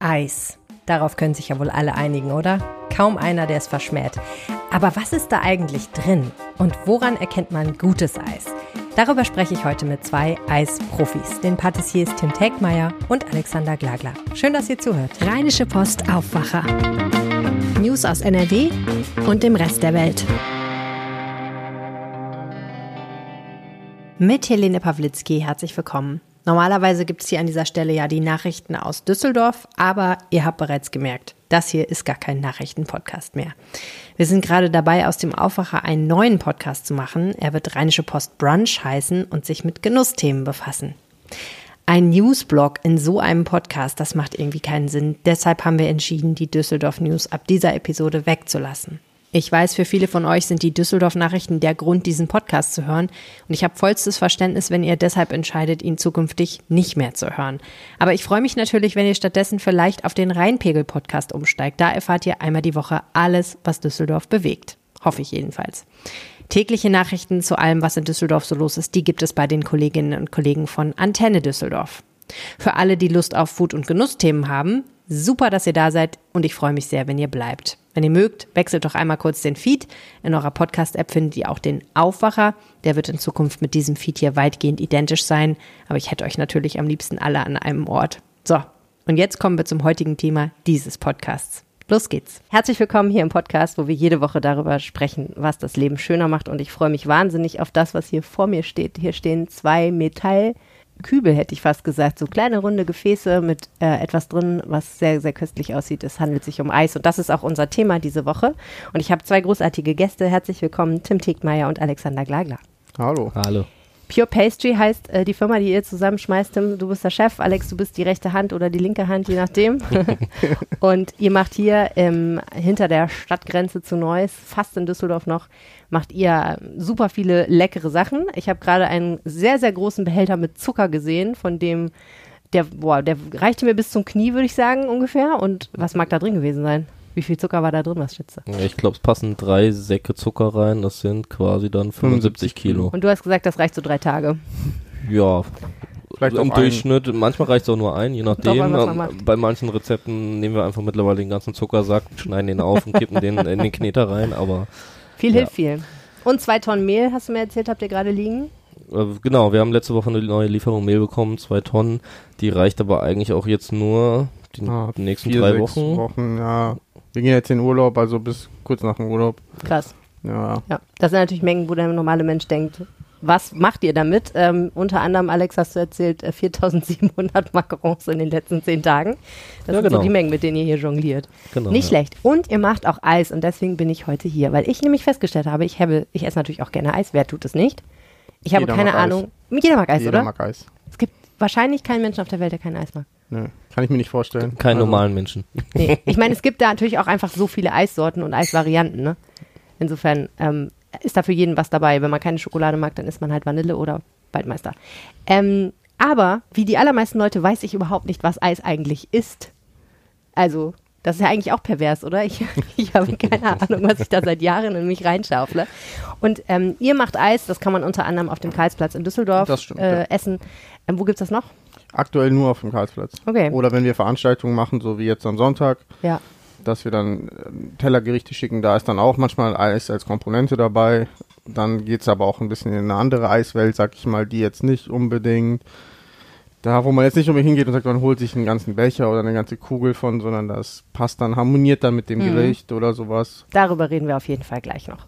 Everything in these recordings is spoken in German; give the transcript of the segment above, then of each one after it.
Eis. Darauf können sich ja wohl alle einigen, oder? Kaum einer, der es verschmäht. Aber was ist da eigentlich drin? Und woran erkennt man gutes Eis? Darüber spreche ich heute mit zwei Eisprofis, den Patissiers Tim Tegmeier und Alexander Glagler. Schön, dass ihr zuhört. Rheinische Post Aufwacher. News aus NRW und dem Rest der Welt. Mit Helene Pawlitzki herzlich willkommen. Normalerweise gibt es hier an dieser Stelle ja die Nachrichten aus Düsseldorf, aber ihr habt bereits gemerkt, das hier ist gar kein Nachrichtenpodcast mehr. Wir sind gerade dabei, aus dem Aufwacher einen neuen Podcast zu machen. Er wird Rheinische Post Brunch heißen und sich mit Genussthemen befassen. Ein Newsblog in so einem Podcast, das macht irgendwie keinen Sinn. Deshalb haben wir entschieden, die Düsseldorf News ab dieser Episode wegzulassen. Ich weiß, für viele von euch sind die Düsseldorf-Nachrichten der Grund, diesen Podcast zu hören. Und ich habe vollstes Verständnis, wenn ihr deshalb entscheidet, ihn zukünftig nicht mehr zu hören. Aber ich freue mich natürlich, wenn ihr stattdessen vielleicht auf den Rheinpegel-Podcast umsteigt. Da erfahrt ihr einmal die Woche alles, was Düsseldorf bewegt. Hoffe ich jedenfalls. Tägliche Nachrichten zu allem, was in Düsseldorf so los ist, die gibt es bei den Kolleginnen und Kollegen von Antenne Düsseldorf. Für alle, die Lust auf Food- und Genussthemen haben, super, dass ihr da seid und ich freue mich sehr, wenn ihr bleibt. Wenn ihr mögt, wechselt doch einmal kurz den Feed. In eurer Podcast-App findet ihr auch den Aufwacher. Der wird in Zukunft mit diesem Feed hier weitgehend identisch sein. Aber ich hätte euch natürlich am liebsten alle an einem Ort. So, und jetzt kommen wir zum heutigen Thema dieses Podcasts. Los geht's. Herzlich willkommen hier im Podcast, wo wir jede Woche darüber sprechen, was das Leben schöner macht. Und ich freue mich wahnsinnig auf das, was hier vor mir steht. Hier stehen zwei Metall- Kübel, hätte ich fast gesagt. So kleine runde Gefäße mit äh, etwas drin, was sehr, sehr köstlich aussieht. Es handelt sich um Eis und das ist auch unser Thema diese Woche. Und ich habe zwei großartige Gäste. Herzlich willkommen, Tim Tegmeier und Alexander Glagler. Hallo. Hallo. Pure Pastry heißt äh, die Firma, die ihr zusammenschmeißt. Tim, du bist der Chef, Alex, du bist die rechte Hand oder die linke Hand, je nachdem. und ihr macht hier ähm, hinter der Stadtgrenze zu Neuss, fast in Düsseldorf noch, macht ihr super viele leckere Sachen. Ich habe gerade einen sehr, sehr großen Behälter mit Zucker gesehen, von dem der, boah, der reichte mir bis zum Knie, würde ich sagen, ungefähr. Und was mag da drin gewesen sein? Wie viel Zucker war da drin, was schätze? Ich glaube, es passen drei Säcke Zucker rein. Das sind quasi dann 75 Kilo. Und du hast gesagt, das reicht so drei Tage. Ja. Vielleicht Im auch ein. Durchschnitt, manchmal reicht es auch nur ein, je nachdem. Doch, man. Bei manchen Rezepten nehmen wir einfach mittlerweile den ganzen Zuckersack, schneiden den auf und kippen den in den Kneter rein. Aber Viel Ja. hilft viel. Und zwei Tonnen Mehl, hast du mir erzählt, habt ihr gerade liegen? äh, genau, wir haben letzte Woche eine neue Lieferung Mehl bekommen, zwei Tonnen. Die reicht aber eigentlich auch jetzt nur die Ah, nächsten vier, drei sechs Wochen. Wochen. Ja. Wir gehen jetzt in Urlaub, also bis kurz nach dem Urlaub. Krass. Ja. Ja, das sind natürlich Mengen, wo der normale Mensch denkt, was macht ihr damit? Ähm, unter anderem, Alex, hast du erzählt, äh, 4700 Macarons in den letzten zehn Tagen. Das Ja, sind so genau. die Mengen, mit denen ihr hier jongliert. Genau, Nicht ja. schlecht. Und ihr macht auch Eis und deswegen bin ich heute hier, weil ich nämlich festgestellt habe, ich, habe, ich esse natürlich auch gerne Eis. Wer tut es nicht? Ich habe Jeder keine mag Eis. Ahnung. Jeder mag Eis, Jeder oder? mag Eis. Es gibt wahrscheinlich keinen Menschen auf der Welt, der kein Eis mag. Nö, kann ich mir nicht vorstellen. Keinen Also, normalen Menschen. Nee. Ich meine, es gibt da natürlich auch einfach so viele Eissorten und Eisvarianten. Ne? Insofern ähm, ist da für jeden was dabei. Wenn man keine Schokolade mag, dann isst man halt Vanille oder Waldmeister. Ähm, aber wie die allermeisten Leute weiß ich überhaupt nicht, was Eis eigentlich ist. Also, das ist ja eigentlich auch pervers, oder? Ich, ich habe keine Ahnung, was ich da seit Jahren in mich reinschaufle. Und ähm, ihr macht Eis, das kann man unter anderem auf dem Karlsplatz in Düsseldorf Das stimmt, äh, ja. essen. Ähm, wo gibt's das noch? Aktuell nur auf dem Karlsplatz. Okay. Oder wenn wir Veranstaltungen machen, so wie jetzt am Sonntag, Ja. dass wir dann ähm, Tellergerichte schicken, da ist dann auch manchmal Eis als Komponente dabei. Dann geht's aber auch ein bisschen in eine andere Eiswelt, sag ich mal, die jetzt nicht unbedingt da, wo man jetzt nicht unbedingt hingeht und sagt, man holt sich einen ganzen Becher oder eine ganze Kugel von, sondern das passt dann, harmoniert dann mit dem Mhm. Gericht oder sowas. Darüber reden wir auf jeden Fall gleich noch.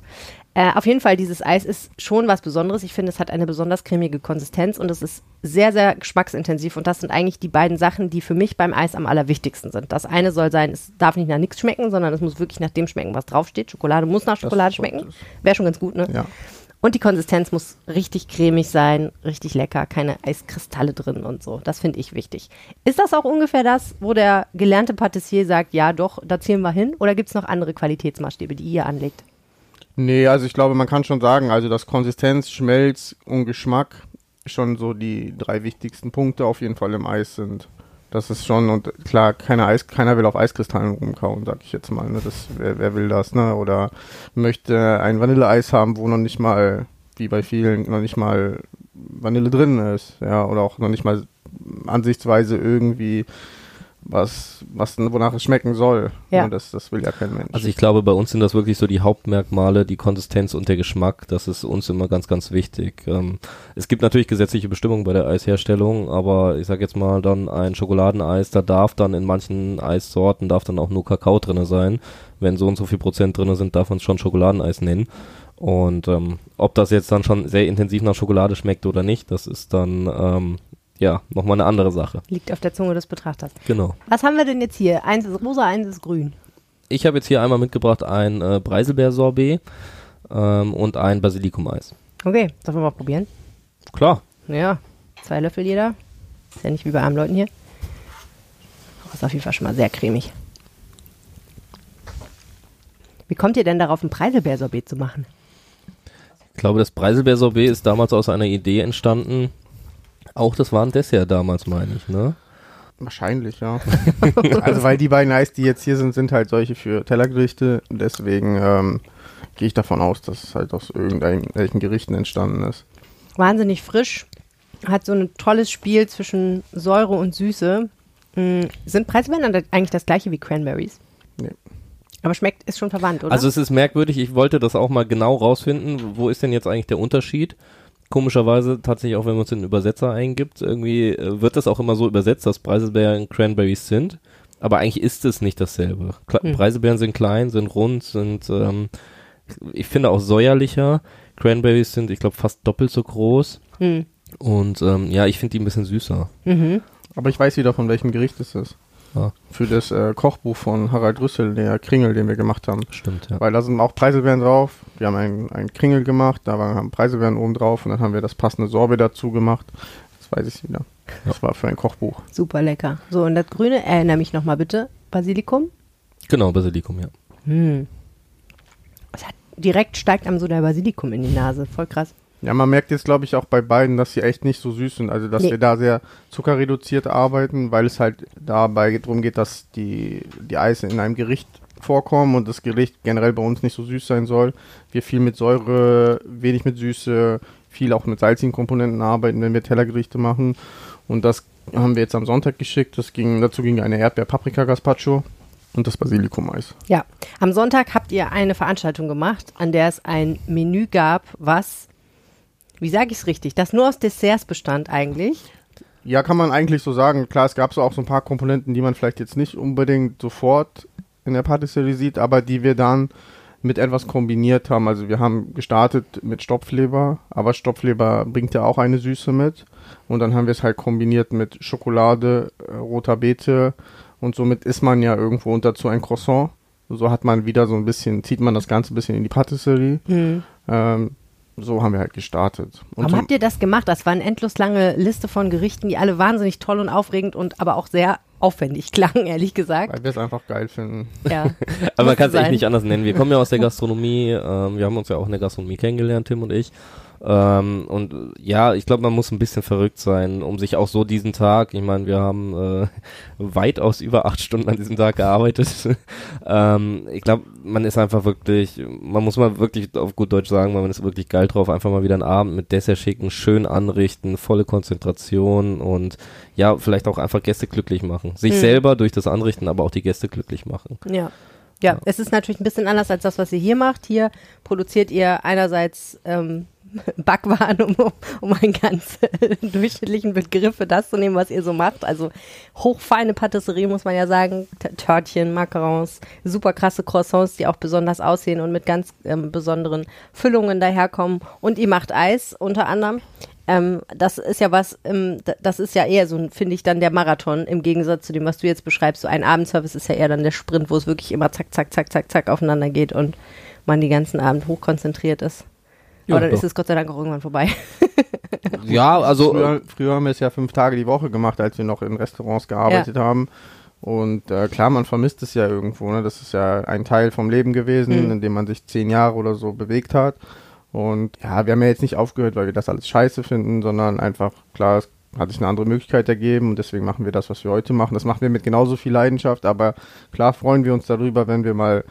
Äh, auf jeden Fall, dieses Eis ist schon was Besonderes. Ich finde, es hat eine besonders cremige Konsistenz und es ist sehr, sehr geschmacksintensiv. Und das sind eigentlich die beiden Sachen, die für mich beim Eis am allerwichtigsten sind. Das eine soll sein, es darf nicht nach nichts schmecken, sondern es muss wirklich nach dem schmecken, was draufsteht. Schokolade muss nach Schokolade schmecken. Wäre schon ganz gut, ne? Ja. Und die Konsistenz muss richtig cremig sein, richtig lecker, keine Eiskristalle drin und so. Das finde ich wichtig. Ist das auch ungefähr das, wo der gelernte Patissier sagt, ja doch, da ziehen wir hin? Oder gibt es noch andere Qualitätsmaßstäbe, die ihr anlegt? Nee, also ich glaube, man kann schon sagen, also dass Konsistenz, Schmelz und Geschmack schon so die drei wichtigsten Punkte auf jeden Fall im Eis sind. Das ist schon, und klar, keine Eis, keiner will auf Eiskristallen rumkauen, sag ich jetzt mal. Ne? Das, wer, wer will das, ne? Oder möchte ein Vanilleeis haben, wo noch nicht mal, wie bei vielen, noch nicht mal Vanille drin ist, ja, oder auch noch nicht mal ansichtsweise irgendwie was, was, wonach es schmecken soll. Ja. Das, das will ja kein Mensch. Also ich glaube, bei uns sind das wirklich so die Hauptmerkmale, die Konsistenz und der Geschmack. Das ist uns immer ganz, ganz wichtig. Ähm, es gibt natürlich gesetzliche Bestimmungen bei der Eisherstellung, aber ich sage jetzt mal dann ein Schokoladeneis, da darf dann in manchen Eissorten darf dann auch nur Kakao drinne sein. Wenn so und so viel Prozent drinne sind, darf man es schon Schokoladeneis nennen. Und ähm, ob das jetzt dann schon sehr intensiv nach Schokolade schmeckt oder nicht, das ist dann ähm, ja nochmal eine andere Sache. Liegt auf der Zunge des Betrachters. Genau. Was haben wir denn jetzt hier? Eins ist rosa, eins ist grün. Ich habe jetzt hier einmal mitgebracht ein äh, Preiselbeer-Sorbet ähm, und ein Basilikum-Eis. Okay, sollen wir mal probieren? Klar. Ja, zwei Löffel jeder. Ist ja nicht wie bei armen Leuten hier. Aber ist auf jeden Fall schon mal sehr cremig. Wie kommt ihr denn darauf, ein Preiselbeersorbet zu machen? Ich glaube, das Preiselbeer-Sorbet ist damals aus einer Idee entstanden. Auch das war ein Dessert damals, meine ich, ne? Wahrscheinlich, ja. also weil die beiden Eis, die jetzt hier sind, sind halt solche für Tellergerichte. Deswegen ähm, gehe ich davon aus, dass es halt aus irgendwelchen Gerichten entstanden ist. Wahnsinnig frisch. Hat so ein tolles Spiel zwischen Säure und Süße. Mm, sind Preiselbeeren eigentlich das gleiche wie Cranberries? Nee. Aber schmeckt, ist schon verwandt, oder? Also es ist merkwürdig, ich wollte das auch mal genau rausfinden, wo ist denn jetzt eigentlich der Unterschied? Komischerweise, tatsächlich auch wenn man es in den Übersetzer eingibt, irgendwie äh, wird das auch immer so übersetzt, dass Preiselbeeren Cranberries sind. Aber eigentlich ist es nicht dasselbe. Kle Hm. Preiselbeeren sind klein, sind rund, sind, ähm, ich finde auch säuerlicher. Cranberries sind, ich glaube, fast doppelt so groß. hm. Und ähm, ja, ich finde die ein bisschen süßer. mhm. Aber ich weiß wieder, von welchem Gericht es ist. Ah. Für das äh, Kochbuch von Harald Rüssel, der Kringel, den wir gemacht haben. Stimmt, ja. Weil da sind auch Preiselbeeren drauf. Wir haben einen, einen Kringel gemacht, da waren haben Preiselbeeren oben drauf und dann haben wir das passende Sorbet dazu gemacht. Das weiß ich wieder. Das war für ein Kochbuch. Super lecker. So, und das Grüne, erinnere mich nochmal bitte. Basilikum? Genau, Basilikum, ja. Hm. Hat, direkt steigt einem so der Basilikum in die Nase. Voll krass. Ja, man merkt jetzt, glaube ich, auch bei beiden, dass sie echt nicht so süß sind. Also, dass Nee. wir da sehr zuckerreduziert arbeiten, weil es halt dabei darum geht, dass die, die Eise in einem Gericht vorkommen und das Gericht generell bei uns nicht so süß sein soll. Wir viel mit Säure, wenig mit Süße, viel auch mit salzigen Komponenten arbeiten, wenn wir Tellergerichte machen. Und das haben wir jetzt am Sonntag geschickt. Das ging, dazu ging eine Erdbeer-Paprika-Gazpacho und das Basilikum-Eis. Ja. Am Sonntag habt ihr eine Veranstaltung gemacht, an der es ein Menü gab, was, wie sage ich es richtig, das nur aus Desserts bestand eigentlich. Ja, kann man eigentlich so sagen. Klar, es gab so auch so ein paar Komponenten, die man vielleicht jetzt nicht unbedingt sofort in der Patisserie sieht, aber die wir dann mit etwas kombiniert haben. Also wir haben gestartet mit Stopfleber, aber Stopfleber bringt ja auch eine Süße mit. Und dann haben wir es halt kombiniert mit Schokolade, äh, roter Beete und somit isst man ja irgendwo und dazu ein Croissant. So hat man wieder so ein bisschen, zieht man das Ganze ein bisschen in die Patisserie. Hm. Ähm, so haben wir halt gestartet. Und Warum so, habt ihr das gemacht? Das war eine endlos lange Liste von Gerichten, die alle wahnsinnig toll und aufregend und aber auch sehr aufwendig klangen, ehrlich gesagt. weil wir es einfach geil finden. Ja. Aber man kann es echt nicht anders nennen. Wir kommen ja aus der Gastronomie, ähm, wir haben uns ja auch in der Gastronomie kennengelernt, Tim und ich. Ähm, und ja, ich glaube, man muss ein bisschen verrückt sein, um sich auch so diesen Tag, ich meine, wir haben äh, weitaus über acht Stunden an diesem Tag gearbeitet. ähm, ich glaube, man ist einfach wirklich, man muss mal wirklich auf gut Deutsch sagen, man ist wirklich geil drauf, einfach mal wieder einen Abend mit Dessert schicken, schön anrichten, volle Konzentration und ja, vielleicht auch einfach Gäste glücklich machen. Sich Hm. selber durch das Anrichten, aber auch die Gäste glücklich machen. Ja. Ja, es ist natürlich ein bisschen anders als das, was ihr hier macht. Hier produziert ihr einerseits ähm, Backwaren, um, um einen ganz durchschnittlichen Begriff für das zu nehmen, was ihr so macht. Also hochfeine Patisserie, muss man ja sagen. T Törtchen, Macarons, super krasse Croissants, die auch besonders aussehen und mit ganz ähm, besonderen Füllungen daherkommen. Und ihr macht Eis unter anderem. Ähm, das ist ja was, ähm, das ist ja eher so, finde ich, dann der Marathon im Gegensatz zu dem, was du jetzt beschreibst. So ein Abendservice ist ja eher dann der Sprint, wo es wirklich immer zack, zack, zack, zack, zack aufeinander geht und man den ganzen Abend hochkonzentriert ist. Ja, Aber dann doch. ist es Gott sei Dank auch irgendwann vorbei. Ja, also Früher, früher haben wir es ja fünf Tage die Woche gemacht, als wir noch in Restaurants gearbeitet haben. Und äh, klar, man vermisst es ja irgendwo. Ne? Das ist ja ein Teil vom Leben gewesen, Mhm. in dem man sich zehn Jahre oder so bewegt hat. Und ja, wir haben ja jetzt nicht aufgehört, weil wir das alles scheiße finden, sondern einfach, klar, es hat sich eine andere Möglichkeit ergeben und deswegen machen wir das, was wir heute machen. Das machen wir mit genauso viel Leidenschaft, aber klar freuen wir uns darüber, wenn wir mal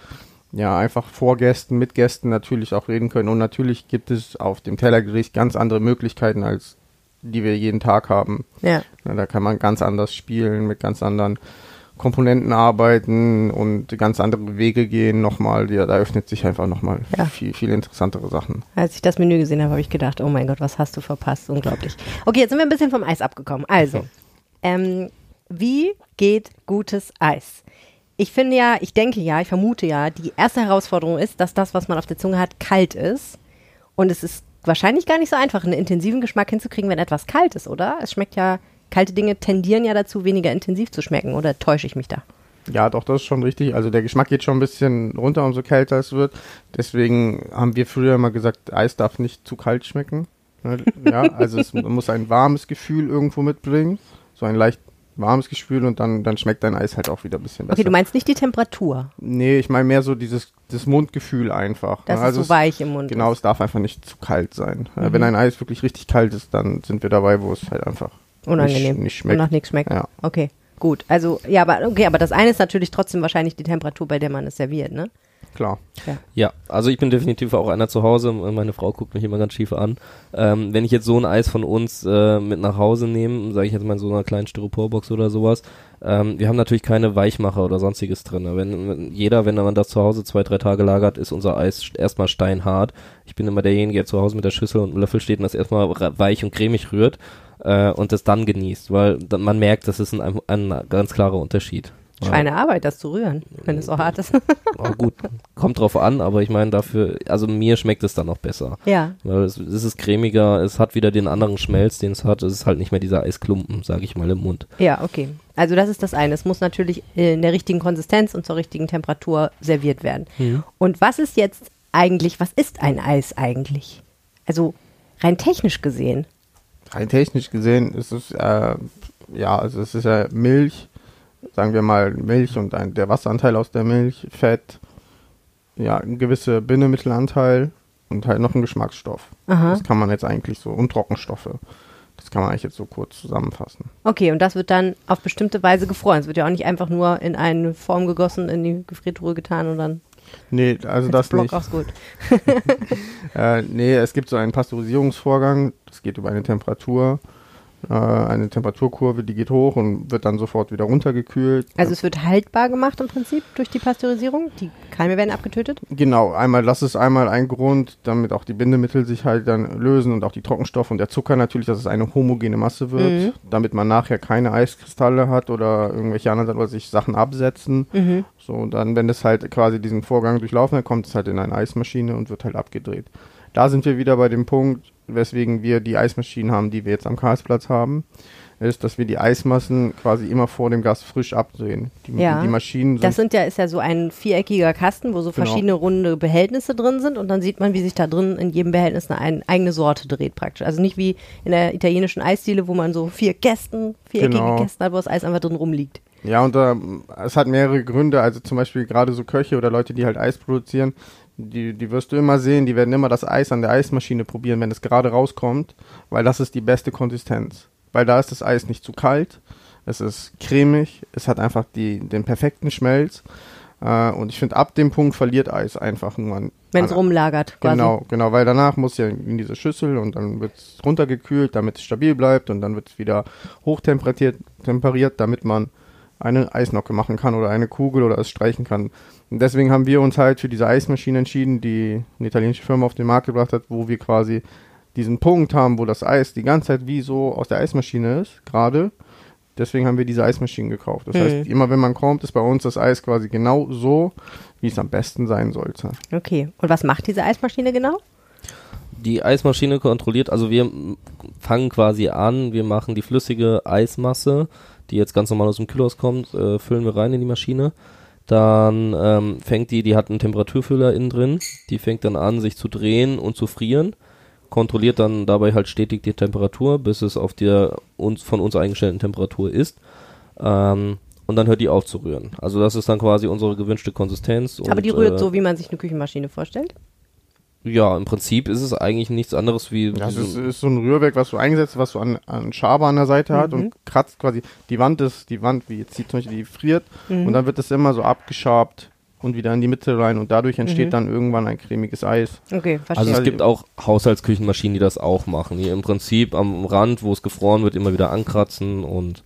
ja, einfach vor Gästen, mit Gästen natürlich auch reden können. Und natürlich gibt es auf dem Tellergericht ganz andere Möglichkeiten, als die wir jeden Tag haben. ja. Ja, da kann man ganz anders spielen, mit ganz anderen Komponenten arbeiten und ganz andere Wege gehen nochmal. Ja, da öffnet sich einfach nochmal Ja. viel, viel interessantere Sachen. Als ich das Menü gesehen habe, habe ich gedacht, oh mein Gott, was hast du verpasst? Unglaublich. Okay, jetzt sind wir ein bisschen vom Eis abgekommen. Also, ähm, wie geht gutes Eis? Ich finde ja, ich denke ja, ich vermute ja, die erste Herausforderung ist, dass das, was man auf der Zunge hat, kalt ist. Und es ist wahrscheinlich gar nicht so einfach, einen intensiven Geschmack hinzukriegen, wenn etwas kalt ist, oder? Es schmeckt ja, kalte Dinge tendieren ja dazu, weniger intensiv zu schmecken, oder täusche ich mich da? Ja, doch, das ist schon richtig. Also der Geschmack geht schon ein bisschen runter, umso kälter es wird. Deswegen haben wir früher immer gesagt, Eis darf nicht zu kalt schmecken. Ne? Ja, also es muss ein warmes Gefühl irgendwo mitbringen. So ein leicht warmes Gefühl und dann, dann schmeckt dein Eis halt auch wieder ein bisschen besser. Okay, du meinst nicht die Temperatur, Nee, ich meine mehr so dieses das Mundgefühl einfach. dass ne? also es so weich im Mund Genau, ist. es darf einfach nicht zu kalt sein. Mhm. Wenn ein Eis wirklich richtig kalt ist, dann sind wir dabei, wo es halt einfach Unangenehm. nicht, nicht Und schmeckt. nach nichts schmeckt. Ja. Okay, gut. Also, ja, aber okay, aber das eine ist natürlich trotzdem wahrscheinlich die Temperatur, bei der man es serviert, ne? Klar. Ja, also ich bin definitiv auch einer zu Hause. Meine Frau guckt mich immer ganz schief an. Ähm, wenn ich jetzt so ein Eis von uns äh, mit nach Hause nehme, sage ich jetzt mal in so einer kleinen Styroporbox oder sowas, ähm, wir haben natürlich keine Weichmacher oder sonstiges drin. Wenn, wenn jeder, wenn man das zu Hause zwei, drei Tage lagert, ist unser Eis st- erstmal steinhart. Ich bin immer derjenige, der zu Hause mit der Schüssel und einem Löffel steht und das erstmal weich und cremig rührt äh, und das dann genießt, weil dann, man merkt, das ist ein, ein ganz klarer Unterschied. Ja. Eine Arbeit, das zu rühren, wenn es so hart ist. Oh, gut, kommt drauf an, aber ich meine dafür, also mir schmeckt es dann noch besser. ja. Weil es, es ist cremiger, es hat wieder den anderen Schmelz, den es hat. Es ist halt nicht mehr dieser Eisklumpen, sage ich mal, im Mund. Ja, okay. Also das ist das eine. Es muss natürlich in der richtigen Konsistenz und zur richtigen Temperatur serviert werden. Und was ist jetzt eigentlich, was ist ein Eis eigentlich? Also rein technisch gesehen. Rein technisch gesehen ist es, äh, ja, also es ist ja Milch, sagen wir mal Milch und ein, der Wasseranteil aus der Milch, Fett, ja, ein gewisser Bindemittelanteil und halt noch ein Geschmacksstoff. Aha. Das kann man jetzt eigentlich so, und Trockenstoffe. Das kann man eigentlich jetzt so kurz zusammenfassen. Okay, und das wird dann auf bestimmte Weise gefroren. Es wird ja auch nicht einfach nur in eine Form gegossen, in die Gefriertruhe getan und dann Nee, also als das Block nicht. auch gut. Äh, nee, es gibt so einen Pasteurisierungsvorgang, das geht über eine Temperatur, eine Temperaturkurve, die geht hoch und wird dann sofort wieder runtergekühlt. Also es wird haltbar gemacht im Prinzip durch die Pasteurisierung. Die Keime werden abgetötet. Genau, einmal, das ist einmal ein Grund, damit auch die Bindemittel sich halt dann lösen und auch die Trockenstoffe und der Zucker natürlich, dass es eine homogene Masse wird, Mhm. damit man nachher keine Eiskristalle hat oder irgendwelche anderen oder sich Sachen absetzen. Mhm. So, und dann, wenn das halt quasi diesen Vorgang durchlaufen hat, kommt es halt in eine Eismaschine und wird halt abgedreht. Da sind wir wieder bei dem Punkt, weswegen wir die Eismaschinen haben, die wir jetzt am Karlsplatz haben, ist, dass wir die Eismassen quasi immer vor dem Gas frisch abdrehen. Die, Ja. die Maschinen sind Das sind ja, ist ja so ein viereckiger Kasten, wo so Genau. verschiedene runde Behältnisse drin sind und dann sieht man, wie sich da drin in jedem Behältnis eine ein, eigene Sorte dreht praktisch. Also nicht wie in der italienischen Eisdiele, wo man so vier Kästen, viereckige Genau. Kästen hat, wo das Eis einfach drin rumliegt. Ja, und ähm, es hat mehrere Gründe. Also zum Beispiel gerade so Köche oder Leute, die halt Eis produzieren, die, die wirst du immer sehen, die werden immer das Eis an der Eismaschine probieren, wenn es gerade rauskommt, weil das ist die beste Konsistenz. Weil da ist das Eis nicht zu kalt, es ist cremig, es hat einfach die, den perfekten Schmelz. Äh, und ich finde, ab dem Punkt verliert Eis einfach nur an. Wenn es rumlagert quasi. Genau, genau, weil danach muss ja in diese Schüssel und dann wird es runtergekühlt, damit es stabil bleibt und dann wird es wieder hochtemperiert, temperiert, damit man eine Eisnocke machen kann oder eine Kugel oder es streichen kann. Und deswegen haben wir uns halt für diese Eismaschine entschieden, die eine italienische Firma auf den Markt gebracht hat, wo wir quasi diesen Punkt haben, wo das Eis die ganze Zeit wie so aus der Eismaschine ist, gerade. Deswegen haben wir diese Eismaschinen gekauft. Das Mhm. heißt, immer wenn man kommt, ist bei uns das Eis quasi genau so, wie es am besten sein sollte. Okay. Und was macht diese Eismaschine genau? Die Eismaschine kontrolliert, also wir fangen quasi an, wir machen die flüssige Eismasse, die jetzt ganz normal aus dem Kühlhaus kommt, äh, füllen wir rein in die Maschine. Dann ähm, fängt die, die hat einen Temperaturfüller innen drin, die fängt dann an, sich zu drehen und zu frieren, kontrolliert dann dabei halt stetig die Temperatur, bis es auf der uns von uns eingestellten Temperatur ist. Ähm, und dann hört die auf zu rühren. Also das ist dann quasi unsere gewünschte Konsistenz. Aber und, die rührt äh, so, wie man sich eine Küchenmaschine vorstellt. Ja, im Prinzip ist es eigentlich nichts anderes wie. Das wie ist, so- ist so ein Rührwerk, was du eingesetzt hast, was so an, an Schaber an der Seite hat Mhm. und kratzt quasi die Wand ist, die Wand, wie jetzt die zum Beispiel, die friert Mhm. und dann wird das immer so abgeschabt und wieder in die Mitte rein und dadurch entsteht Mhm. dann irgendwann ein cremiges Eis. Okay, verstehe. Also es Also- gibt auch Haushaltsküchenmaschinen, die das auch machen, die im Prinzip am Rand, wo es gefroren wird, immer wieder ankratzen und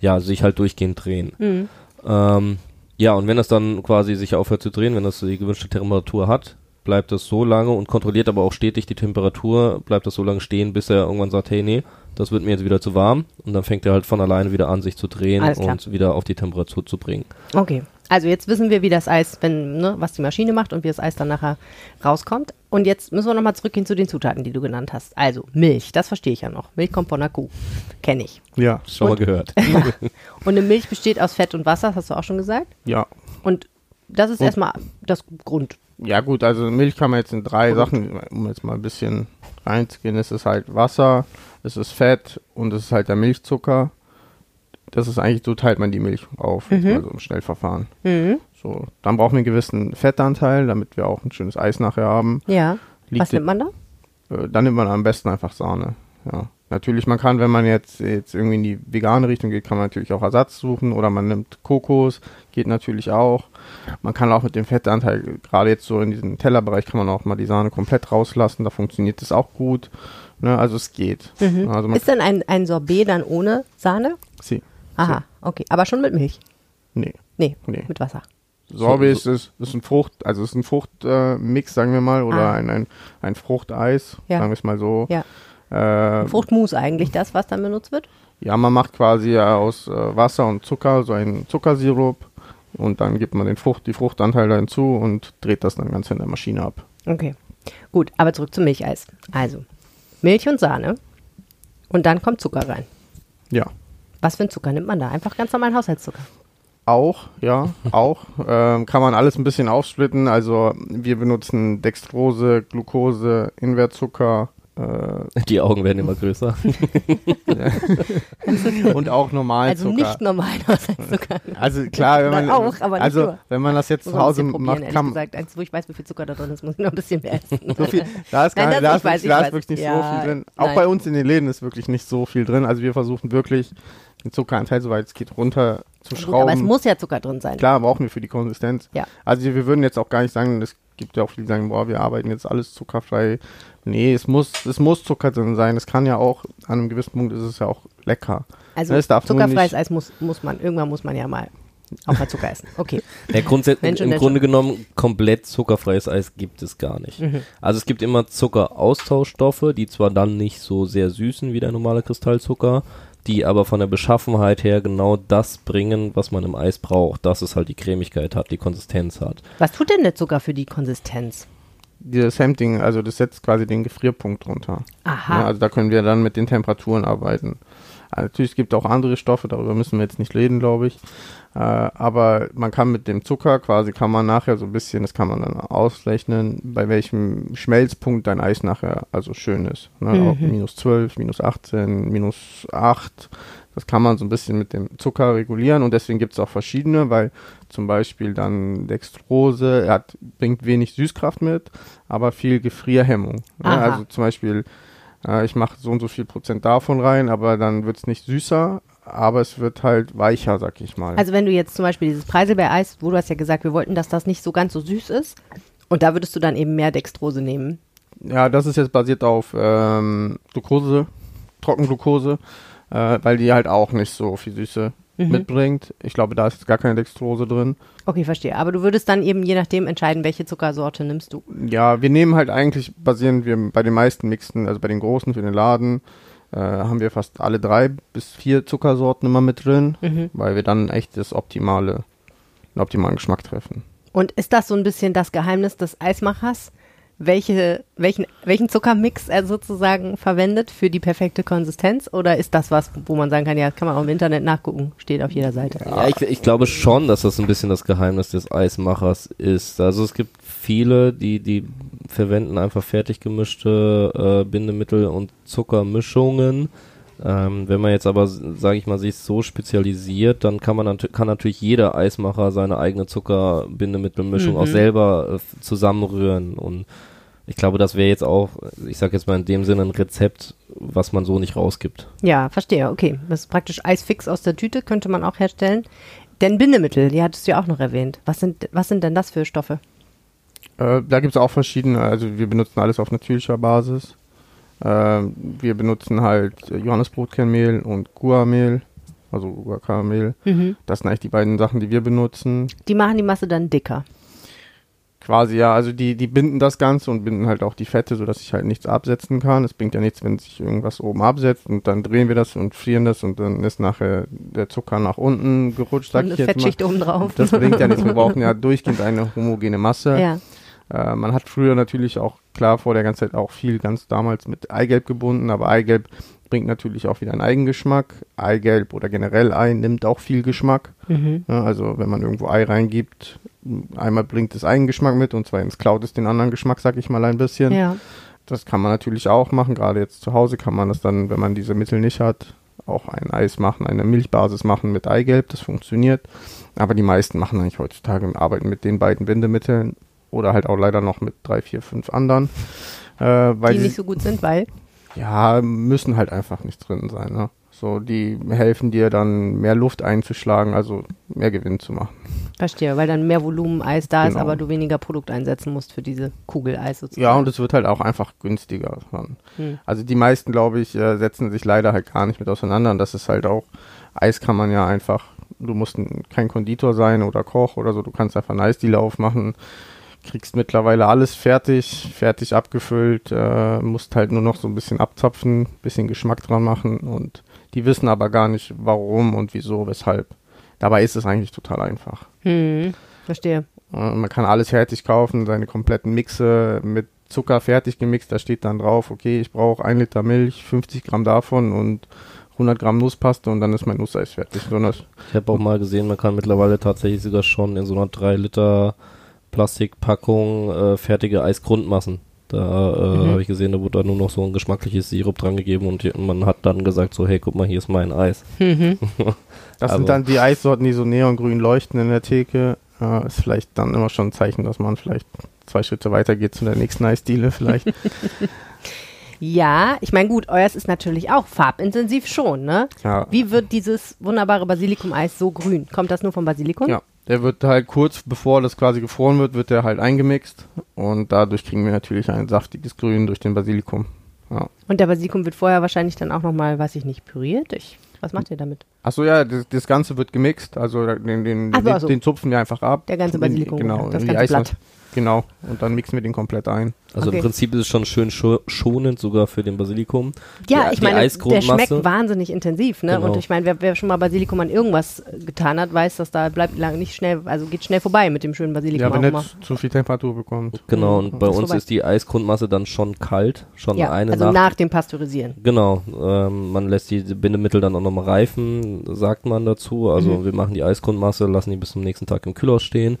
ja, sich halt durchgehend drehen. Mhm. Ähm, ja, und wenn das dann quasi sich aufhört zu drehen, wenn das die gewünschte Temperatur hat, bleibt das so lange und kontrolliert aber auch stetig die Temperatur, bleibt das so lange stehen, bis er irgendwann sagt, hey, nee, das wird mir jetzt wieder zu warm. Und dann fängt er halt von alleine wieder an, sich zu drehen und wieder auf die Temperatur zu bringen. Okay. Also jetzt wissen wir, wie das Eis, wenn, ne, was die Maschine macht und wie das Eis dann nachher rauskommt. Und jetzt müssen wir nochmal zurückgehen zu den Zutaten, die du genannt hast. Also Milch, das verstehe ich ja noch. Milch kommt von einer Kuh. Kenne ich. Ja, Schon Und- mal gehört. Und eine Milch besteht aus Fett und Wasser, das hast du auch schon gesagt. ja. Und das ist Und- erstmal das Grund. Ja gut, also Milch kann man jetzt in drei Sachen, um jetzt mal ein bisschen reinzugehen, es ist halt Wasser, es ist Fett und es ist halt der Milchzucker. Das ist eigentlich, so teilt man die Milch auf, jetzt mal so im Schnellverfahren. Mhm. So, dann brauchen wir einen gewissen Fettanteil, damit wir auch ein schönes Eis nachher haben. Ja. Liegt was nimmt man da? Äh, dann nimmt man am besten einfach Sahne. Ja. Natürlich, man kann, wenn man jetzt, jetzt irgendwie in die vegane Richtung geht, kann man natürlich auch Ersatz suchen oder man nimmt Kokos, geht natürlich auch. Man kann auch mit dem Fettanteil, gerade jetzt so in diesem Tellerbereich, kann man auch mal die Sahne komplett rauslassen, da funktioniert das auch gut. Ne, also es geht. Also man, Ist denn ein, ein Sorbet dann ohne Sahne? sie, Aha, okay. Aber schon mit Milch? nee. Nee, Nee. mit Wasser. Sorbet So- ist, ist, ist ein Frucht, also ist ein Fruchtmix, äh, sagen wir mal, oder Ah. ein, ein, ein Fruchteis, Ja. sagen wir es mal so. Ja. Äh, Fruchtmus eigentlich das, was dann benutzt wird? Ja, man macht quasi aus äh, Wasser und Zucker so einen Zuckersirup und dann gibt man den Frucht, die Fruchtanteile hinzu und dreht das dann ganz in der Maschine ab. Okay. Gut, aber zurück zum Milcheis. Also, Milch und Sahne. Und dann kommt Zucker rein. Ja. Was für ein Zucker nimmt man da? Einfach ganz normalen Haushaltszucker. Auch, ja, auch. Ähm, kann man alles ein bisschen aufsplitten. Also wir benutzen Dextrose, Glucose, Invertzucker Die Augen werden immer größer. und auch Normalzucker. Also nicht normalen Haushaltszucker. Also klar, wenn man, auch, also nur. wenn man das jetzt zu man Hause macht, kann gesagt. Eins, wo ich weiß, wie viel Zucker da drin ist, muss ich noch ein bisschen mehr essen. so viel, da ist, gar, Nein, da das- ist, weiß, wirklich, da ist wirklich nicht Ja, so viel drin. Auch nein. bei uns in den Läden ist wirklich nicht so viel drin. Also wir versuchen wirklich den Zuckeranteil, soweit es geht, runter zu Gut, schrauben. aber es muss ja Zucker drin sein. Klar, brauchen wir für die Konsistenz. Ja. Also wir würden jetzt auch gar nicht sagen, es gibt ja auch viele, die sagen, boah, wir arbeiten jetzt alles zuckerfrei. Nee, es muss, es muss Zucker drin sein. Es kann ja auch, an einem gewissen Punkt ist es ja auch lecker. Also Es darf zuckerfreies Eis muss, muss man, irgendwann muss man ja mal auch mal Zucker essen. Okay. Ja, grundsätzlich, Mensch im Mensch. Grunde genommen, komplett zuckerfreies Eis gibt es gar nicht. Mhm. Also es gibt immer Zuckeraustauschstoffe, die zwar dann nicht so sehr süßen wie der normale Kristallzucker, die aber von der Beschaffenheit her genau das bringen, was man im Eis braucht. Dass es halt die Cremigkeit hat, die Konsistenz hat. Was tut denn der Zucker für die Konsistenz? Dieses Hemding, also das setzt quasi den Gefrierpunkt runter. Aha. Ja, also da können wir dann mit den Temperaturen arbeiten. Also natürlich, es gibt auch andere Stoffe, darüber müssen wir jetzt nicht reden, glaube ich. Äh, aber man kann mit dem Zucker quasi, kann man nachher so ein bisschen, das kann man dann ausrechnen, bei welchem Schmelzpunkt dein Eis nachher also schön ist. Ne? Mhm. Auch minus 12, minus 18, minus 8. Das kann man so ein bisschen mit dem Zucker regulieren und deswegen gibt es auch verschiedene, weil zum Beispiel dann Dextrose, er hat, bringt wenig Süßkraft mit, aber viel Gefrierhemmung. Ne? Also zum Beispiel, äh, ich mache so und so viel Prozent davon rein, aber dann wird es nicht süßer, aber es wird halt weicher, sag ich mal. Also wenn du jetzt zum Beispiel dieses Preiselbeereis, wo du hast ja gesagt, wir wollten, dass das nicht so ganz so süß ist, und da würdest du dann eben mehr Dextrose nehmen. ja, das ist jetzt basiert auf ähm, Glucose, Trockenglucose, äh, weil die halt auch nicht so viel Süße Mhm. mitbringt. Ich glaube, da ist jetzt gar keine Dextrose drin. Okay, verstehe. Aber du würdest dann eben je nachdem entscheiden, welche Zuckersorte nimmst du. Ja, wir nehmen halt eigentlich, basieren wir bei den meisten Mixen, also bei den großen für den Laden, äh, haben wir fast alle drei bis vier Zuckersorten immer mit drin, Mhm. weil wir dann echt das optimale, den optimalen Geschmack treffen. Und ist das so ein bisschen das Geheimnis des Eismachers? Welche, welchen, welchen Zuckermix er sozusagen verwendet für die perfekte Konsistenz? Oder ist das was, wo man sagen kann, ja, kann man auch im Internet nachgucken, steht auf jeder Seite? Ja, ich, ich glaube schon, dass das ein bisschen das Geheimnis des Eismachers ist. Also es gibt viele, die, die verwenden einfach fertig gemischte äh, Bindemittel und Zuckermischungen. Ähm, wenn man jetzt aber, sage ich mal, sich so spezialisiert, dann kann man nat kann natürlich jeder Eismacher seine eigene Zuckerbindemittelmischung Mhm. auch selber äh, zusammenrühren. Und ich glaube, das wäre jetzt auch, ich sage jetzt mal in dem Sinne ein Rezept, was man so nicht rausgibt. Ja, verstehe. Okay. Das ist praktisch Eisfix aus der Tüte, könnte man auch herstellen. Denn Bindemittel, die hattest du ja auch noch erwähnt. Was sind, was sind denn das für Stoffe? Äh, da gibt es auch verschiedene, also wir benutzen alles auf natürlicher Basis. Äh, wir benutzen halt Johannesbrotkernmehl und Guamehl. Also Guacamole. Mhm. Das sind eigentlich die beiden Sachen, die wir benutzen. Die machen die Masse dann dicker. Quasi, ja, also die, die binden das Ganze und binden halt auch die Fette, sodass ich halt nichts absetzen kann. Es bringt ja nichts, wenn sich irgendwas oben absetzt und dann drehen wir das und frieren das und dann ist nachher der Zucker nach unten gerutscht, sag Und ich eine jetzt mal. Fettschicht oben drauf. Das bringt ja nichts, wir brauchen ja durchgehend eine homogene Masse. Ja. Äh, man hat früher natürlich auch, klar, vor der ganzen Zeit auch viel ganz damals mit Eigelb gebunden, aber Eigelb bringt natürlich auch wieder einen Eigengeschmack. Eigelb oder generell Ei nimmt auch viel Geschmack. Mhm. Ja, also wenn man irgendwo Ei reingibt, einmal bringt es Eigengeschmack mit und zweitens klaut es den anderen Geschmack, sag ich mal ein bisschen. Ja. Das kann man natürlich auch machen. Gerade jetzt zu Hause kann man das dann, wenn man diese Mittel nicht hat, auch ein Eis machen, eine Milchbasis machen mit Eigelb. Das funktioniert. Aber die meisten machen eigentlich heutzutage arbeiten mit den beiden Bindemitteln oder halt auch leider noch mit drei, vier, fünf anderen. Äh, weil Die sie, nicht so gut sind, weil. ja, müssen halt einfach nicht drin sein. Ne? So, die helfen dir dann mehr Luft einzuschlagen, also mehr Gewinn zu machen. Verstehe, weil dann mehr Volumen Eis da ist, Genau. aber du weniger Produkt einsetzen musst für diese Kugel Eis sozusagen. Ja, und es wird halt auch einfach günstiger. Hm. Also die meisten, glaube ich, äh, setzen sich leider halt gar nicht mit auseinander. Und das ist halt auch, Eis kann man ja einfach, du musst ein, kein Konditor sein oder Koch oder so, du kannst einfach einen Eisdealer aufmachen, kriegst mittlerweile alles fertig, fertig abgefüllt, äh, musst halt nur noch so ein bisschen abzapfen, bisschen Geschmack dran machen und die wissen aber gar nicht, warum und wieso, weshalb. Dabei ist es eigentlich total einfach. Hm. Verstehe. Äh, Man kann alles fertig kaufen, seine kompletten Mixe mit Zucker fertig gemixt. Da steht dann drauf, okay, ich brauche ein Liter Milch, 50 Gramm davon und 100 Gramm Nusspaste und dann ist mein Nusseis fertig. So Ich habe auch mal gesehen, man kann mittlerweile tatsächlich sogar schon in so einer 3 Liter Plastikpackung äh, fertige Eisgrundmassen. Da äh, Mhm. habe ich gesehen, da wurde da nur noch so ein geschmackliches Sirup dran gegeben und man hat dann gesagt so, hey, guck mal, hier ist mein Eis. Mhm. das sind dann die Eissorten, die so neongrün leuchten in der Theke. Äh, ist vielleicht dann immer schon ein Zeichen, dass man vielleicht zwei Schritte weiter geht zu der nächsten Eisdiele vielleicht. Ja, ich meine, gut, euers ist natürlich auch farbintensiv schon, ne? ja. Wie wird dieses wunderbare Basilikum-Eis so grün? Kommt das nur vom Basilikum? Ja, der wird halt kurz bevor das quasi gefroren wird, wird der halt eingemixt und dadurch kriegen wir natürlich ein saftiges Grün durch den Basilikum. Ja. Und der Basilikum wird vorher wahrscheinlich dann auch nochmal, weiß ich nicht, püriert? Ich, was macht ihr damit? Achso, ja, das, das Ganze wird gemixt, also den, den, so, den, so. den zupfen wir einfach ab. Der ganze Basilikum, genau, das ganze Blatt. Genau, und dann mixen wir den komplett ein. Also Okay. im Prinzip ist es schon schön scho schonend sogar für den Basilikum. Ja, Die- ich meine, der schmeckt wahnsinnig intensiv, ne? Genau. Und ich meine, wer, wer schon mal Basilikum an irgendwas äh, getan hat, weiß, dass da bleibt lang nicht schnell, also geht schnell vorbei mit dem schönen Basilikum Ja, wenn nicht zu viel Temperatur bekommt. Genau, Mhm. und bei Ist uns vorbei. ist die Eisgrundmasse dann schon kalt, schon Ja, eine also Nacht. nach dem Pasteurisieren. Genau, ähm, man lässt die Bindemittel dann auch nochmal reifen, sagt man dazu. Also Mhm. wir machen die Eisgrundmasse, lassen die bis zum nächsten Tag im Kühlhaus stehen.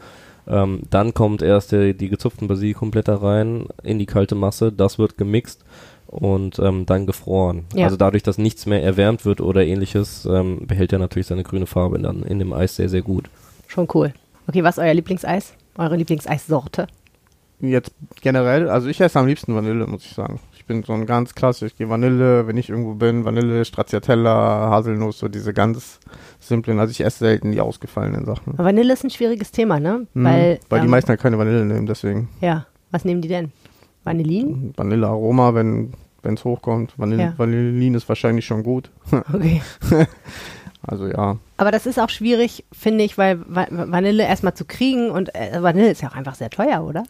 Ähm, dann kommt erst der, die gezupften Basilikumblätter rein in die kalte Masse, das wird gemixt und ähm, dann gefroren. Ja. Also dadurch, dass nichts mehr erwärmt wird oder ähnliches, ähm, behält er natürlich seine grüne Farbe dann in dem Eis sehr, sehr gut. Schon cool. Okay, was ist euer Lieblingseis? Eure Lieblingseissorte? Jetzt generell, also ich esse am liebsten Vanille, muss ich sagen. Ich bin so ein ganz klassisch, ich gehe Vanille, wenn ich irgendwo bin, Vanille, Stracciatella, Haselnuss, so diese ganz simplen, also ich esse selten die ausgefallenen Sachen. Vanille ist ein schwieriges Thema, ne? Mhm, Weil, weil die ähm, meisten halt keine Vanille nehmen, deswegen Ja, was nehmen die denn? Vanillin? Vanillearoma, wenn es hochkommt. Vanille, Ja. Vanillin ist wahrscheinlich schon gut. Okay. Also ja, Aber das ist auch schwierig, finde ich, weil Va Vanille erstmal zu kriegen und äh, Vanille ist ja auch einfach sehr teuer, oder?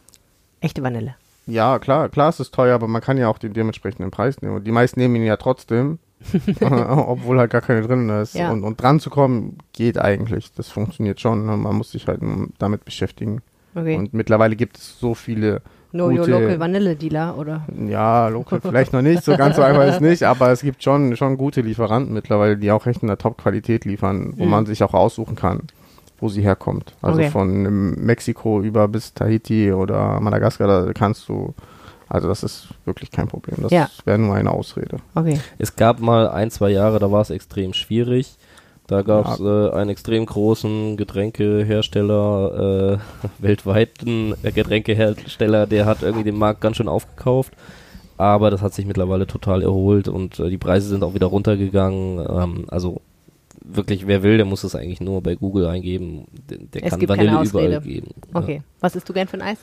Echte Vanille. Ja klar, klar ist es teuer, aber man kann ja auch den dementsprechenden Preis nehmen. Und die meisten nehmen ihn ja trotzdem, obwohl halt gar keine drin ist. Ja. Und, und dran zu kommen geht eigentlich. Das funktioniert schon. ne? Man muss sich halt damit beschäftigen. Okay. Und mittlerweile gibt es so viele Know your local Vanille Dealer, oder? Ja, local vielleicht noch nicht, so ganz so einfach ist nicht, aber es gibt schon, schon gute Lieferanten mittlerweile, die auch echt in der Top-Qualität liefern, wo Mhm. man sich auch aussuchen kann, wo sie herkommt. Also Okay. von ähm, Mexiko über bis Tahiti oder Madagaskar, da kannst du, also das ist wirklich kein Problem. Das Ja. wäre nur eine Ausrede. Okay. Es gab mal ein, zwei Jahre, da war es extrem schwierig. Da gab es äh, einen extrem großen Getränkehersteller, äh, weltweiten Getränkehersteller, der hat irgendwie den Markt ganz schön aufgekauft. Aber das hat sich mittlerweile total erholt und äh, die Preise sind auch wieder runtergegangen. Ähm, also wirklich, wer will, der muss es eigentlich nur bei Google eingeben. Der, der Es kann gibt keine Vanille überall geben. Okay. Was isst du gern für ein Eis?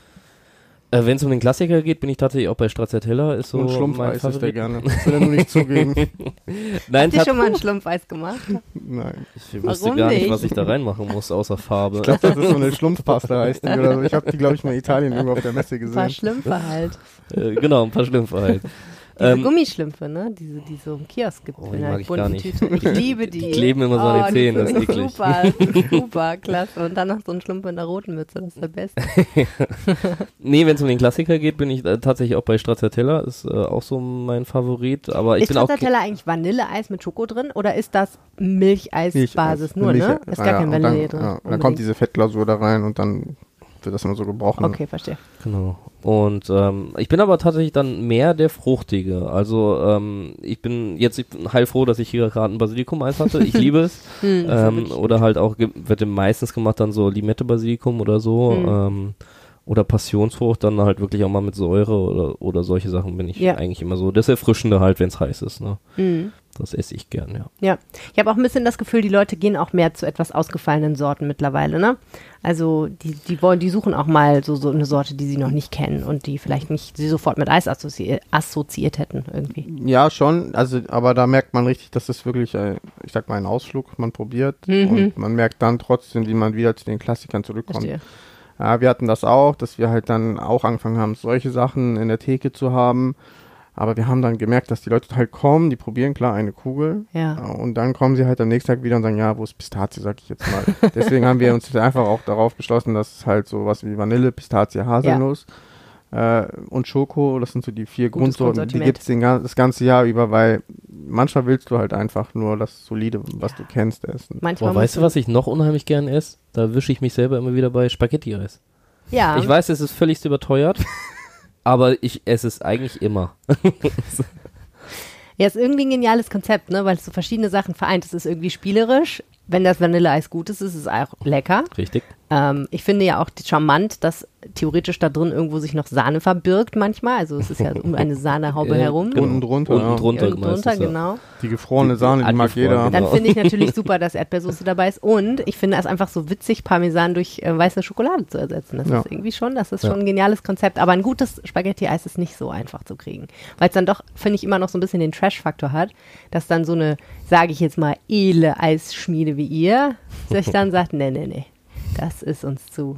Äh, Wenn es um den Klassiker geht, bin ich tatsächlich auch bei Stracciatella. Ist so und mein Schlumpfeis ist der gerne. Das will er nur nicht zugeben. Nein, Habt ihr schon mal ein Schlumpfeis gemacht? Nein. ich wusste Warum gar nicht, nicht? was ich da reinmachen muss, außer Farbe. Ich glaube, das ist so eine Schlumpfpasta heißt die oder so. Ich habe die, glaube ich, mal in Italien irgendwo auf der Messe Ein paar gesehen. Schlümpfe halt. äh, genau, ein paar Schlümpfe halt. Diese Ähm, Gummischlümpfe, ne? Diese, die so im Kiosk gibt. Oh, in die mag ich bunten gar nicht. Tüte. Ich liebe die. Die kleben immer so an den die Zähnen, das ist eklig. Super, super, klasse. Und dann noch so ein Schlumpf in der roten Mütze, das ist der Beste. Nee, wenn es um den Klassiker geht, bin ich äh, tatsächlich auch bei Stracciatella. Ist äh, auch so mein Favorit. Aber ich ist bin auch. Stracciatella eigentlich Vanilleeis mit Schoko drin oder ist das Milcheisbasis nur, ne? Ist gar kein und Vanille dann, drin. Ja, und dann kommt diese Fettglasur da rein und dann wird das immer so gebrochen. Okay, verstehe. Genau. Und ähm, ich bin aber tatsächlich dann mehr der Fruchtige. Also ähm, ich bin jetzt ich bin heilfroh, dass ich hier gerade ein Basilikum-Eis hatte. Ich liebe es. Hm, ähm, oder halt auch, wird meistens gemacht dann so Limette-Basilikum oder so. Mhm. Ähm, oder Passionsfrucht, dann halt wirklich auch mal mit Säure oder, oder solche Sachen bin ich Ja. eigentlich immer so. Das Erfrischende halt, wenn es heiß ist. Ne? Mhm. Das esse ich gern, ja. Ja, ich habe auch ein bisschen das Gefühl, die Leute gehen auch mehr zu etwas ausgefallenen Sorten mittlerweile, ne? Also die, die wollen, die suchen auch mal so, so eine Sorte, die sie noch nicht kennen und die vielleicht nicht sie sofort mit Eis assozi assoziiert hätten irgendwie. Ja, schon. Also, aber da merkt man richtig, dass es wirklich, äh, ich sag mal, ein Ausflug, man probiert Mhm. und man merkt dann trotzdem, wie man wieder zu den Klassikern zurückkommt. Verstehe. Ja, wir hatten das auch, dass wir halt dann auch angefangen haben, solche Sachen in der Theke zu haben. Aber wir haben dann gemerkt, dass die Leute halt kommen, die probieren klar eine Kugel. Ja. äh, Und dann kommen sie halt am nächsten Tag wieder und sagen, ja, wo ist Pistazie, sag ich jetzt mal. Deswegen haben wir uns einfach auch darauf beschlossen, dass es halt so was wie Vanille, Pistazie, Haselnuss äh, und Schoko, das sind so die vier Gutes Grundsorten, die den, gan- das ganze Jahr über, weil manchmal willst du halt einfach nur das Solide, was du kennst, essen. Manchmal Boah, weißt du, was ich noch unheimlich gern esse? Da wische ich mich selber immer wieder bei Spaghetti-Eis. Ja. Ich weiß, es ist völlig überteuert, aber ich esse es eigentlich immer. Ja, ist irgendwie ein geniales Konzept, ne? Weil es so verschiedene Sachen vereint. Es ist irgendwie spielerisch. Wenn das Vanilleeis gut ist, ist es auch lecker. Richtig. Ähm, ich finde ja auch charmant, dass theoretisch da drin irgendwo sich noch Sahne verbirgt manchmal. Also es ist ja um eine Sahnehaube Äh, herum. genau. Unten drunter, Unten ja. drunter, Irgendwo drunter, ja. genau. Die gefrorene Sahne, die mag jeder. Dann Genau. finde ich natürlich super, dass Erdbeersoße dabei ist. Und ich finde es einfach so witzig, Parmesan durch äh, weiße Schokolade zu ersetzen. Das Ja. ist irgendwie schon, das ist Ja. schon ein geniales Konzept. Aber ein gutes Spaghetti-Eis ist nicht so einfach zu kriegen. Weil es dann doch, finde ich, immer noch so ein bisschen den Trash-Faktor hat, dass dann so eine, sage ich jetzt mal, edle Eisschmiede wie ihr, sich dann sagt, nee, nee, nee, das ist uns zu.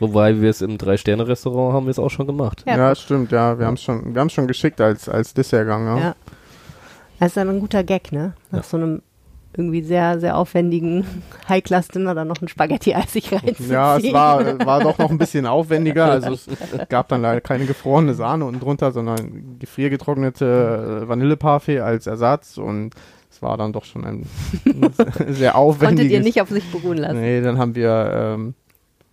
Wobei wir es im Drei-Sterne-Restaurant haben wir es auch schon gemacht. Ja. Ja, stimmt, ja. Wir haben es schon, wir schon geschickt als, als Dessertgang, ja. Ja. Das ist dann ein guter Gag, ne? Nach Ja. so einem irgendwie sehr, sehr aufwendigen High-Class-Dinner dann noch ein Spaghetti-Eis sich reinzuziehen. Ja, es war, war doch noch ein bisschen aufwendiger. Also es gab dann leider keine gefrorene Sahne unten drunter, sondern gefriergetrocknete äh, Vanilleparfait als Ersatz und war dann doch schon ein sehr aufwendiges. Konntet ihr nicht auf sich beruhen lassen. Nee, dann haben wir ähm,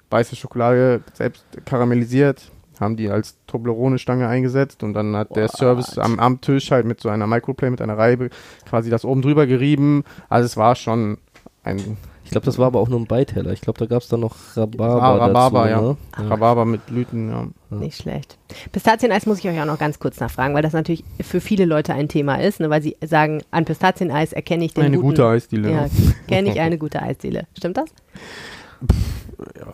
weiße Schokolade selbst karamellisiert, haben die als Toblerone-Stange eingesetzt und dann hat der What? Service am, am Tisch halt mit so einer Microplay, mit einer Reibe quasi das oben drüber gerieben. Also es war schon ein Ich glaube, das war aber auch nur ein Beiteller. Ich glaube, da gab es dann noch Rhabarber, Ah, Rhabarber, dazu, ja. ne? Rhabarber mit Blüten, ja. Nicht schlecht. Pistazieneis muss ich euch auch noch ganz kurz nachfragen, weil das natürlich für viele Leute ein Thema ist, ne, weil sie sagen, an Pistazieneis erkenne ich den Eine guten, gute Eisdiele. Ja, kenne ich eine gute Eisdiele. Stimmt das?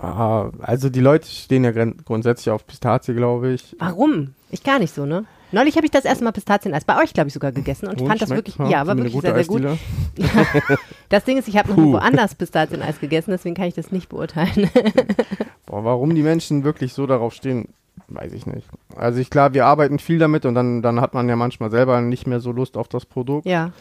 Ja, also die Leute stehen ja grundsätzlich auf Pistazie, glaube ich. Warum? Ich gar nicht so, ne? Neulich habe ich das erste Mal Pistazieneis bei euch, glaube ich, sogar gegessen und Und fand das wirklich, ja, war wirklich sehr, sehr gut. Eisdiele. Das Ding ist, ich habe noch woanders Pistazieneis gegessen, deswegen kann ich das nicht beurteilen. Boah, warum die Menschen wirklich so darauf stehen, weiß ich nicht. Also ich klar, wir arbeiten viel damit und dann, dann hat man ja manchmal selber nicht mehr so Lust auf das Produkt. ja.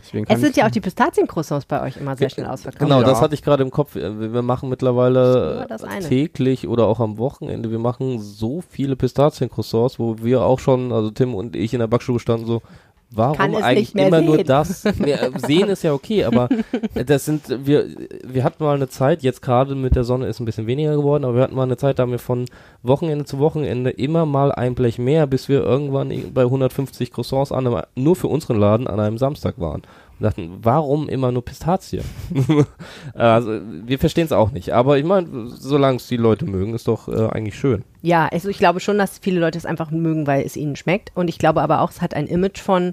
Deswegen kann Es sind ja auch die Pistaziencroissants bei euch immer sehr schnell ausverkauft. Genau, Ja. das hatte ich gerade im Kopf. Äh, Wir machen mittlerweile äh, täglich oder auch am Wochenende, wir machen so viele Pistaziencroissants, wo wir auch schon, also Tim und ich in der Backstube standen so, warum eigentlich immer nur sehen. das? Wir, äh, sehen ist ja okay, aber das sind, wir, wir hatten mal eine Zeit, jetzt gerade mit der Sonne ist ein bisschen weniger geworden, aber wir hatten mal eine Zeit, da haben wir von Wochenende zu Wochenende immer mal ein Blech mehr, bis wir irgendwann bei 150 Croissants an einem, nur für unseren Laden an einem Samstag waren. Und dachten, warum immer nur Pistazie? also, wir verstehen es auch nicht. Aber ich meine, solange es die Leute mögen, ist doch äh, eigentlich schön. Ja, also ich glaube schon, dass viele Leute es einfach mögen, weil es ihnen schmeckt. Und ich glaube aber auch, es hat ein Image von,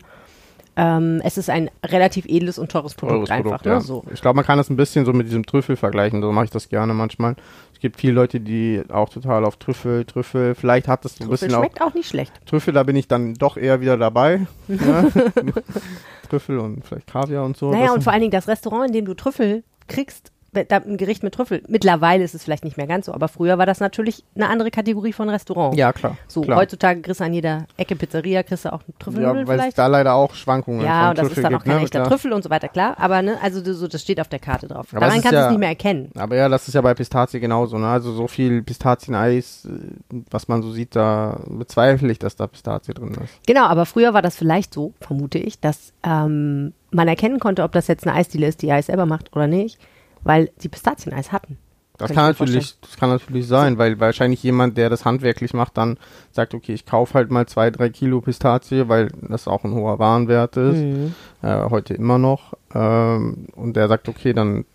Ähm, es ist ein relativ edles und teures Produkt Teures einfach. Produkt, ne? ja. so. Ich glaube, man kann das ein bisschen so mit diesem Trüffel vergleichen. So mache ich das gerne manchmal. Es gibt viele Leute, die auch total auf Trüffel, Trüffel, vielleicht hat das so ein Trüffel bisschen auch schmeckt auch nicht schlecht. Trüffel, da bin ich dann doch eher wieder dabei. ja. Trüffel und vielleicht Kaviar und so. Naja, und vor allen Dingen das Restaurant, in dem du Trüffel kriegst, ein Gericht mit Trüffel. Mittlerweile ist es vielleicht nicht mehr ganz so, aber früher war das natürlich eine andere Kategorie von Restaurant. ja, klar. So, klar. heutzutage kriegst du an jeder Ecke Pizzeria, kriegst du auch einen Ja, Trüffelnudeln weil es vielleicht. da leider auch Schwankungen Ja, und das Trüffel ist dann auch gibt, kein ne? echter. Trüffel und so weiter, klar. Aber ne, also so, das steht auf der Karte drauf. Aber Daran es kannst du ja- es nicht mehr erkennen. Aber ja, das ist ja bei Pistazie genauso. Ne? Also so viel Pistazieneis, äh, was man so sieht, da bezweifle ich, dass da Pistazie drin ist. Genau, aber früher war das vielleicht so, vermute ich, dass ähm, man erkennen konnte, ob das jetzt eine Eisdiele ist, die Eis selber macht oder nicht, weil sie Pistazieneis hatten. Das kann natürlich, das kann natürlich sein, weil wahrscheinlich jemand, der das handwerklich macht, dann sagt, okay, ich kaufe halt mal zwei, drei Kilo Pistazie, weil das auch ein hoher Warenwert ist, Mhm. äh, heute immer noch. Ähm, und der sagt, okay, dann,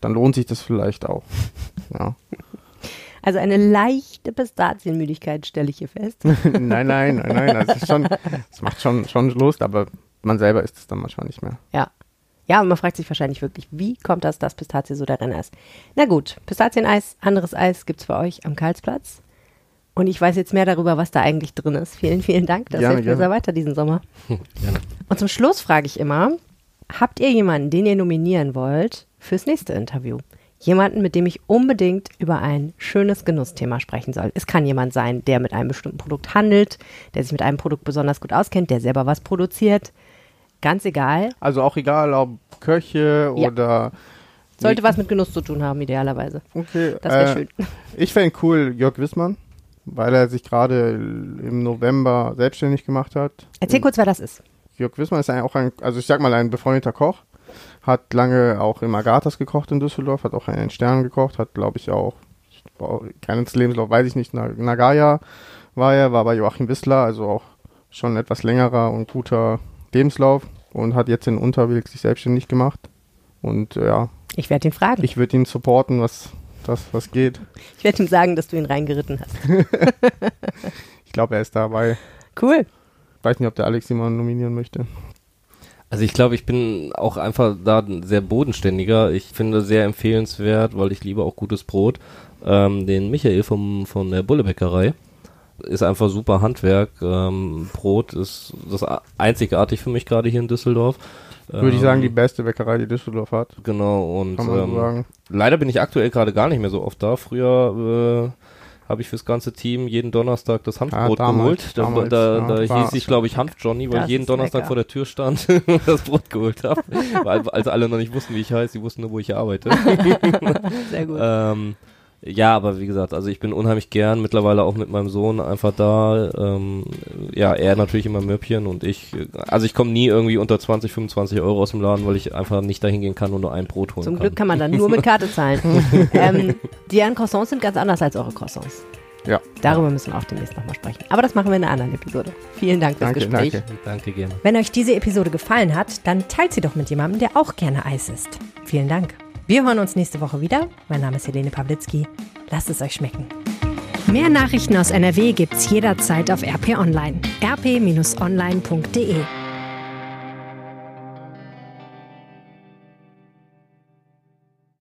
dann lohnt sich das vielleicht auch. Ja. Also eine leichte Pistazienmüdigkeit stelle ich hier fest. nein, nein, nein, nein, das ist schon, das macht schon, schon Lust, aber man selber isst es dann manchmal nicht mehr. Ja. Ja, und man fragt sich wahrscheinlich wirklich, wie kommt das, dass Pistazie so der Renner ist? Na gut, Pistazieneis, anderes Eis gibt's bei euch am Karlsplatz. Und ich weiß jetzt mehr darüber, was da eigentlich drin ist. Vielen, vielen Dank. Das Gerne, hilft mir sehr weiter diesen Sommer. Gerne. Und zum Schluss frage ich immer, habt ihr jemanden, den ihr nominieren wollt fürs nächste Interview? Jemanden, mit dem ich unbedingt über ein schönes Genussthema sprechen soll. Es kann jemand sein, der mit einem bestimmten Produkt handelt, der sich mit einem Produkt besonders gut auskennt, der selber was produziert. Ganz egal. Also auch egal, ob Köche Ja. oder. Sollte was mit Genuss zu tun haben, idealerweise. Okay, Das wäre äh, schön. Ich fände cool Jörg Wissmann, weil er sich gerade im November selbstständig gemacht hat. Erzähl kurz, wer das ist. Jörg Wissmann ist ein, auch ein, also ich sag mal, ein befreundeter Koch. Hat lange auch im Agathas gekocht in Düsseldorf, hat auch in den Sternen gekocht, hat glaube ich auch, keinen Lebenslauf weiß ich nicht, Na- Nagaya war er, war bei Joachim Wissler, also auch schon etwas längerer und guter Lebenslauf und hat jetzt in Unterwilk sich selbstständig gemacht. Und äh, ja, Ich werde ihn fragen. Ich, ich würde ihn supporten, was das was geht. werde ihm sagen, dass du ihn reingeritten hast. Ich glaube, er ist dabei. Cool. Weiß nicht, ob der Alex jemanden nominieren möchte. Also ich glaube, ich bin auch einfach da sehr bodenständiger. Ich finde sehr empfehlenswert, weil ich liebe auch gutes Brot, ähm, den Michael vom, von der Bullebäckerei. Ist einfach super Handwerk. Ähm, Brot ist das einzigartig für mich gerade hier in Düsseldorf. Würde ich Ähm, sagen, die beste Bäckerei, die Düsseldorf hat. Genau, und Kann man so ähm, sagen. leider bin ich aktuell gerade gar nicht mehr so oft da. Früher äh, habe ich fürs ganze Team jeden Donnerstag das Hanfbrot Ah, damals, geholt. Da, damals, da, ja, da hieß ich, glaube ich, Hanf-Johnny, weil ich jeden Donnerstag lecker. vor der Tür stand und das Brot geholt habe. weil, als alle noch nicht wussten, wie ich heiße, sie wussten nur, wo ich arbeite. Sehr gut. ähm, ja, aber wie gesagt, also ich bin unheimlich gern mittlerweile auch mit meinem Sohn einfach da. Ähm, ja, er natürlich immer Möppchen und ich, also ich komme nie irgendwie unter 20, 25 Euro aus dem Laden, weil ich einfach nicht dahin gehen kann und nur ein Brot holen Zum kann. Glück kann man dann nur mit Karte zahlen. ähm, deren Croissants sind ganz anders als eure Croissants. Ja. Darüber müssen wir auch demnächst nochmal sprechen. Aber das machen wir in einer anderen Episode. Vielen Dank fürs Danke, Gespräch. danke. Danke gerne. Wenn euch diese Episode gefallen hat, dann teilt sie doch mit jemandem, der auch gerne Eis isst. Vielen Dank. Wir hören uns nächste Woche wieder. Mein Name ist Helene Pawlitzki. Lasst es euch schmecken. Mehr Nachrichten aus NRW gibt's jederzeit auf RP Online. rp-online.de